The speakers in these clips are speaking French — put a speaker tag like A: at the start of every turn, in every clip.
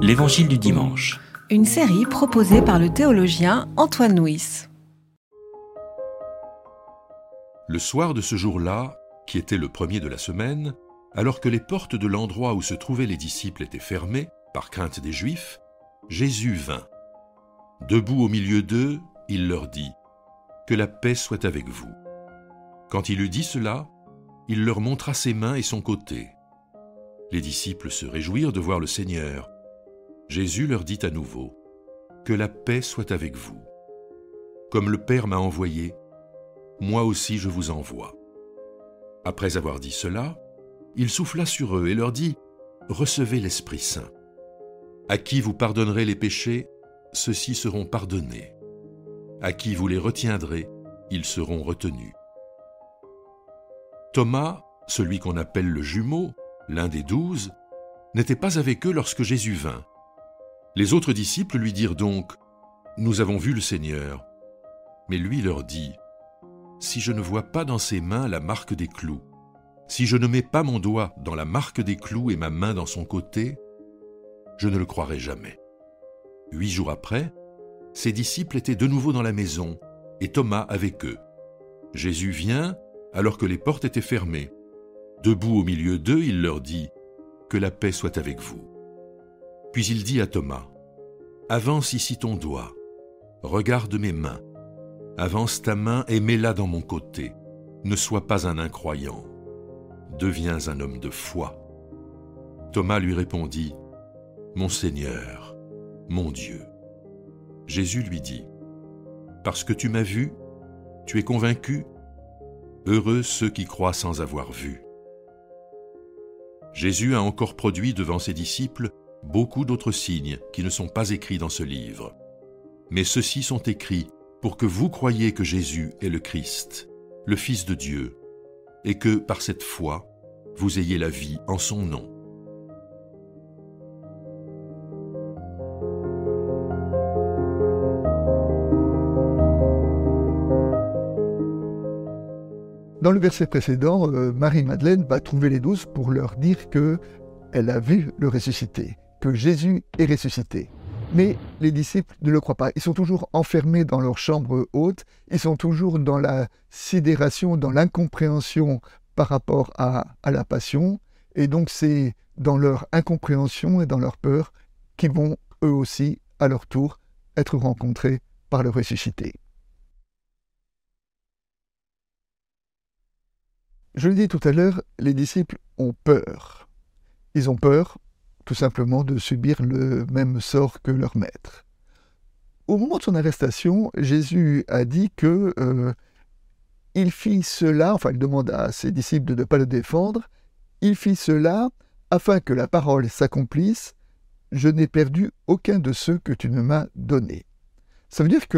A: L'Évangile du dimanche.
B: Une série proposée par le théologien Antoine Nuis.
C: Le soir de ce jour-là, qui était le premier de la semaine, alors que les portes de l'endroit où se trouvaient les disciples étaient fermées, par crainte des Juifs, Jésus vint. Debout au milieu d'eux, il leur dit, Que la paix soit avec vous. Quand il eut dit cela, il leur montra ses mains et son côté. Les disciples se réjouirent de voir le Seigneur. Jésus leur dit à nouveau, Que la paix soit avec vous. Comme le Père m'a envoyé, moi aussi je vous envoie. Après avoir dit cela, il souffla sur eux et leur dit, Recevez l'Esprit Saint. À qui vous pardonnerez les péchés, ceux-ci seront pardonnés. À qui vous les retiendrez, ils seront retenus. Thomas, celui qu'on appelle le jumeau, l'un des douze, n'était pas avec eux lorsque Jésus vint. Les autres disciples lui dirent donc, Nous avons vu le Seigneur. Mais lui leur dit, Si je ne vois pas dans ses mains la marque des clous, si je ne mets pas mon doigt dans la marque des clous et ma main dans son côté, je ne le croirai jamais. Huit jours après, ses disciples étaient de nouveau dans la maison, et Thomas avec eux. Jésus vient alors que les portes étaient fermées. Debout au milieu d'eux, il leur dit, Que la paix soit avec vous. Puis il dit à Thomas, Avance ici ton doigt, regarde mes mains, avance ta main et mets-la dans mon côté, ne sois pas un incroyant, deviens un homme de foi. Thomas lui répondit, Mon Seigneur, mon Dieu. Jésus lui dit, Parce que tu m'as vu, tu es convaincu Heureux ceux qui croient sans avoir vu. Jésus a encore produit devant ses disciples beaucoup d'autres signes qui ne sont pas écrits dans ce livre. Mais ceux-ci sont écrits pour que vous croyiez que Jésus est le Christ, le Fils de Dieu, et que par cette foi, vous ayez la vie en son nom.
D: Dans le verset précédent, euh, Marie-Madeleine va trouver les douze pour leur dire que elle a vu le ressuscité, que Jésus est ressuscité. Mais les disciples ne le croient pas. Ils sont toujours enfermés dans leur chambre haute, ils sont toujours dans la sidération, dans l'incompréhension par rapport à, la passion. Et donc c'est dans leur incompréhension et dans leur peur qu'ils vont eux aussi, à leur tour, être rencontrés par le ressuscité. Je le dis tout à l'heure, les disciples ont peur. Ils ont peur tout simplement de subir le même sort que leur maître. Au moment de son arrestation, Jésus a dit que euh, il fit cela, enfin il demande à ses disciples de ne pas le défendre, il fit cela afin que la parole s'accomplisse, je n'ai perdu aucun de ceux que tu ne m'as donnés. Ça veut dire que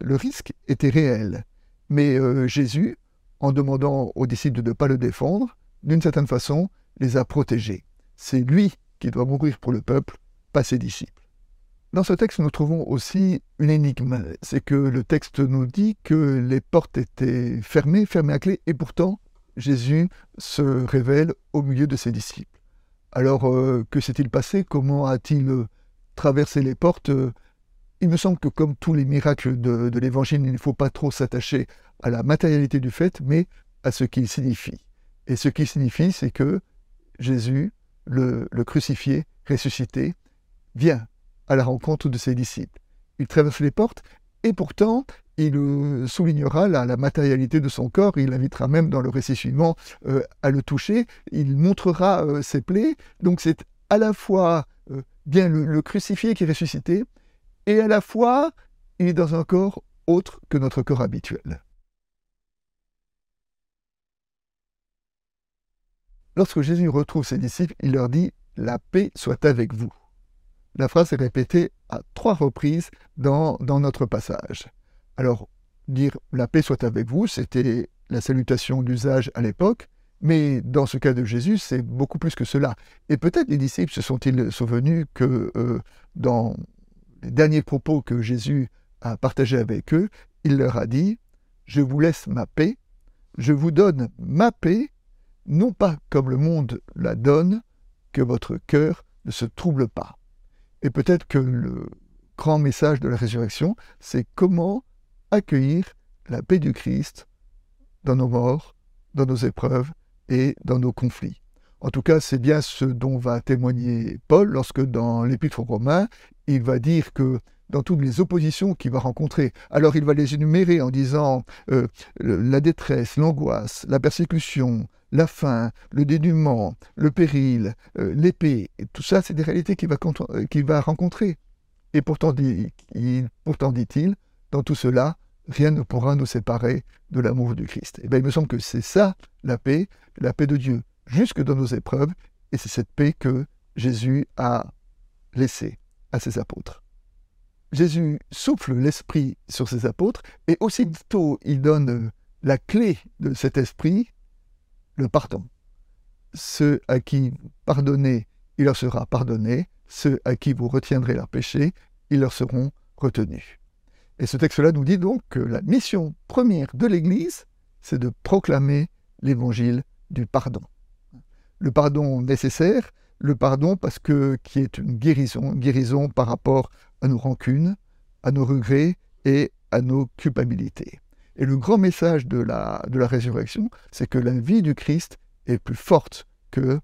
D: le risque était réel, mais euh, Jésus en demandant aux disciples de ne pas le défendre, d'une certaine façon, les a protégés. C'est lui qui doit mourir pour le peuple, pas ses disciples. Dans ce texte, nous trouvons aussi une énigme. C'est que le texte nous dit que les portes étaient fermées, fermées à clé, et pourtant, Jésus se révèle au milieu de ses disciples. Alors, euh, que s'est-il passé? Comment a-t-il traversé les portes? Il me semble que comme tous les miracles de l'Évangile, il ne faut pas trop s'attacher à la matérialité du fait, mais à ce qu'il signifie. Et ce qu'il signifie, c'est que Jésus, le, crucifié, ressuscité, vient à la rencontre de ses disciples. Il traverse les portes et pourtant, il euh, soulignera la, matérialité de son corps, il invitera même dans le récit suivant euh, à le toucher, il montrera euh, ses plaies. Donc c'est à la fois bien le, crucifié qui est ressuscité, et à la fois il est dans un corps autre que notre corps habituel. Lorsque Jésus retrouve ses disciples, il leur dit La paix soit avec vous. La phrase est répétée à trois reprises dans, notre passage. Alors, dire La paix soit avec vous, c'était la salutation d'usage à l'époque, mais dans ce cas de Jésus, c'est beaucoup plus que cela. Et peut-être les disciples se sont-ils souvenus que euh, dans les derniers propos que Jésus a partagés avec eux, il leur a dit Je vous laisse ma paix, je vous donne ma paix, non pas comme le monde la donne, que votre cœur ne se trouble pas. Et peut-être que le grand message de la résurrection, c'est comment accueillir la paix du Christ dans nos morts, dans nos épreuves et dans nos conflits. En tout cas, c'est bien ce dont va témoigner Paul lorsque dans l'Épître aux Romains, il va dire que dans toutes les oppositions qu'il va rencontrer, alors il va les énumérer en disant euh, la détresse, l'angoisse, la persécution, la faim, le dénuement, le péril, euh, l'épée, tout ça, c'est des réalités qu'il va, euh, rencontrer. Et pourtant, dit, pourtant dit-il, dans tout cela, rien ne pourra nous séparer de l'amour du Christ. Et eh bien, il me semble que c'est ça la paix, la paix de Dieu, jusque dans nos épreuves, et c'est cette paix que Jésus a laissée à ses apôtres. Jésus souffle l'esprit sur ses apôtres, et aussitôt il donne la clé de cet esprit, le pardon. Ceux à qui vous pardonnez, il leur sera pardonné, ceux à qui vous retiendrez leurs péchés, ils leur seront retenus. Et ce texte-là nous dit donc que la mission première de l'Église, c'est de proclamer l'évangile du pardon. Le pardon nécessaire, le pardon parce que qui est une guérison, une guérison par rapport à nos rancunes, à nos regrets et à nos culpabilités. Et le grand message de la, résurrection, c'est que la vie du Christ est plus forte que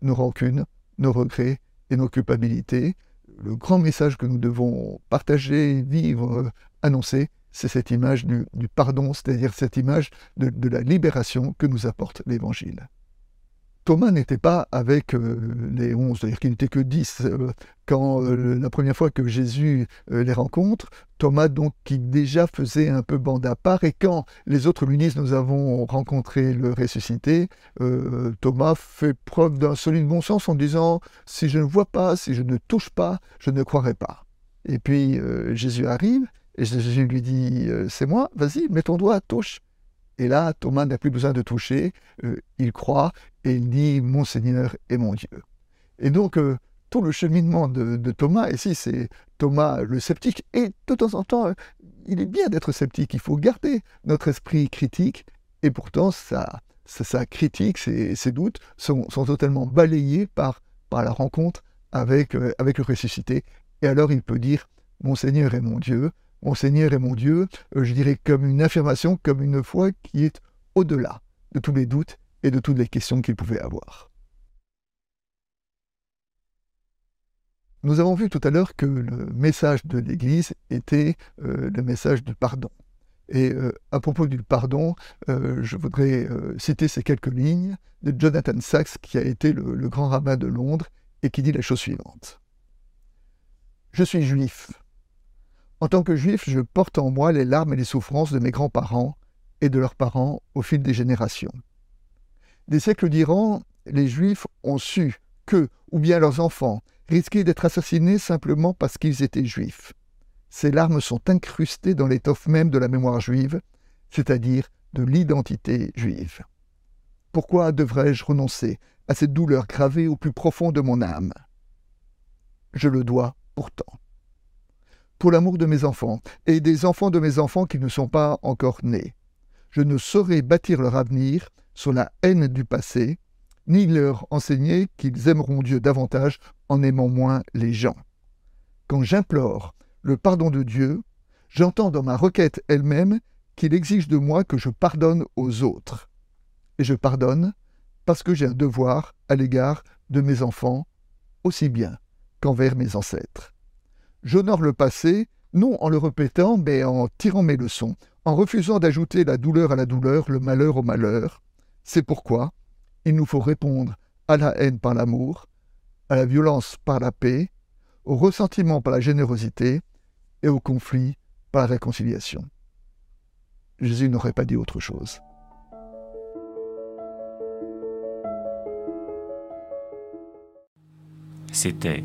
D: nos rancunes, nos regrets et nos culpabilités. Le grand message que nous devons partager, vivre, annoncer, c'est cette image du, pardon, c'est-à-dire cette image de la libération que nous apporte l'Évangile. Thomas n'était pas avec euh, les onze, c'est-à-dire qu'il n'était que dix. Euh, quand euh, la première fois que Jésus les rencontre, Thomas, donc, qui déjà faisait un peu bande à part, et quand les autres disent nous avons rencontré le ressuscité, Thomas fait preuve d'un solide bon sens en disant si je ne vois pas, si je ne touche pas, je ne croirai pas. Et puis Jésus arrive, et Jésus lui dit c'est moi, vas-y, mets ton doigt, touche. Et là, Thomas n'a plus besoin de toucher, euh, il croit et il dit Mon Seigneur et mon Dieu. Et donc, euh, tout le cheminement de, Thomas, ici c'est Thomas le sceptique, et de temps en temps, euh, il est bien d'être sceptique, il faut garder notre esprit critique, et pourtant, sa, critique, ses, doutes sont, totalement balayés par, la rencontre avec, avec le ressuscité. Et alors, il peut dire Mon Seigneur et mon Dieu, mon Seigneur et mon Dieu, euh, je dirais comme une affirmation, comme une foi qui est au-delà de tous les doutes et de toutes les questions qu'il pouvait avoir. Nous avons vu tout à l'heure que le message de l'Église était euh, le message du pardon. Et euh, à propos du pardon, je voudrais citer ces quelques lignes de Jonathan Sachs, qui a été le grand rabbin de Londres, et qui dit la chose suivante. Je suis juif, en tant que juif, je porte en moi les larmes et les souffrances de mes grands-parents et de leurs parents au fil des générations. Des siècles d'Iran, les juifs ont su que, ou bien leurs enfants, risquaient d'être assassinés simplement parce qu'ils étaient juifs. Ces larmes sont incrustées dans l'étoffe même de la mémoire juive, c'est-à-dire de l'identité juive. Pourquoi devrais-je renoncer à cette douleur gravée au plus profond de mon âme? Je le dois pourtant pour l'amour de mes enfants, et des enfants de mes enfants qui ne sont pas encore nés. Je ne saurais bâtir leur avenir sur la haine du passé, ni leur enseigner qu'ils aimeront Dieu davantage en aimant moins les gens. Quand j'implore le pardon de Dieu, j'entends dans ma requête elle-même qu'il exige de moi que je pardonne aux autres. Et je pardonne parce que j'ai un devoir à l'égard de mes enfants, aussi bien qu'envers mes ancêtres. J'honore le passé, non en le répétant, mais en tirant mes leçons, en refusant d'ajouter la douleur à la douleur, le malheur au malheur. C'est pourquoi il nous faut répondre à la haine par l'amour, à la violence par la paix, au ressentiment par la générosité et au conflit par la réconciliation. Jésus n'aurait pas dit autre chose.
A: C'était